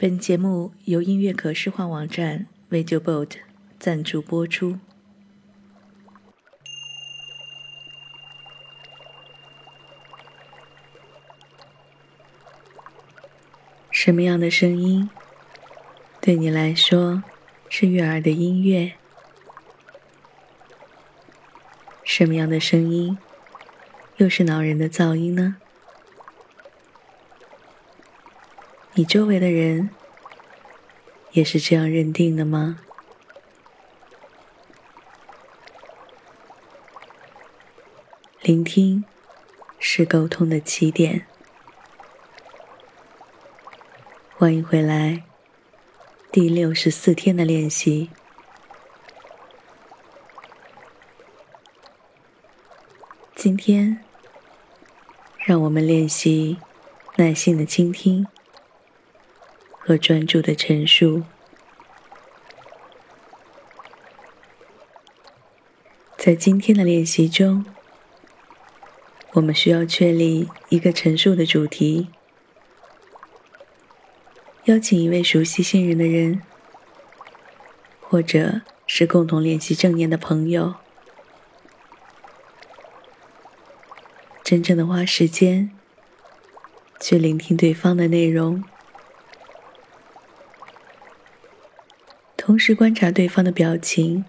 本节目由音乐可视化网站 VideoBoat 赞助播出。什么样的声音对你来说是悦耳的音乐？什么样的声音又是恼人的噪音呢？你周围的人也是这样认定的吗？聆听是沟通的起点。欢迎回来，第六十四天的练习。今天，让我们练习耐心的倾听。和专注的陈述，在今天的练习中，我们需要确立一个陈述的主题，邀请一位熟悉、信任的人，或者是共同练习正念的朋友，真正的花时间去聆听对方的内容。同时观察对方的表情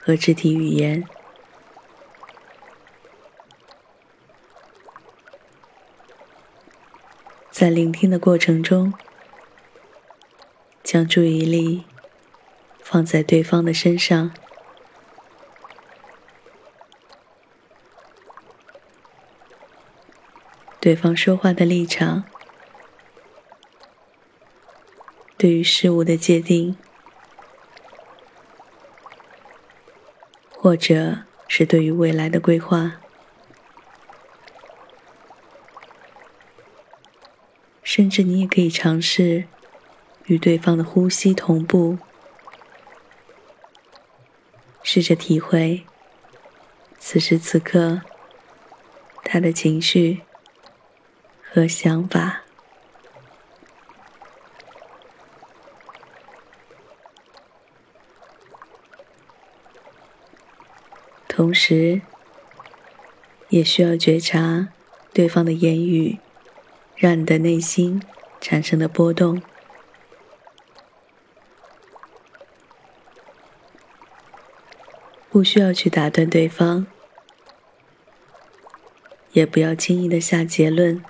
和肢体语言，在聆听的过程中，将注意力放在对方的身上，对方说话的立场，对于事物的界定。或者是对于未来的规划，甚至你也可以尝试与对方的呼吸同步，试着体会此时此刻他的情绪和想法。同时，也需要觉察对方的言语，让你的内心产生的波动。不需要去打断对方，也不要轻易的下结论，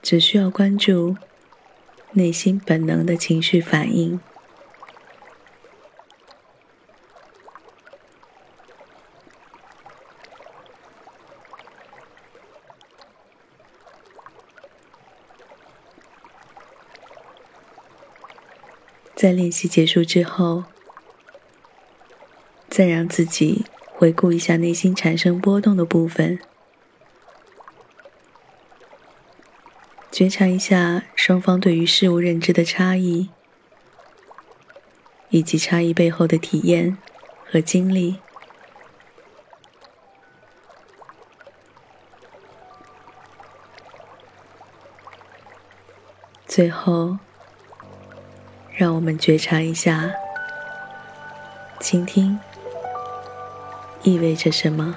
只需要关注内心本能的情绪反应。在练习结束之后，再让自己回顾一下内心产生波动的部分，觉察一下双方对于事物认知的差异，以及差异背后的体验和经历。最后。让我们觉察一下，倾听意味着什么。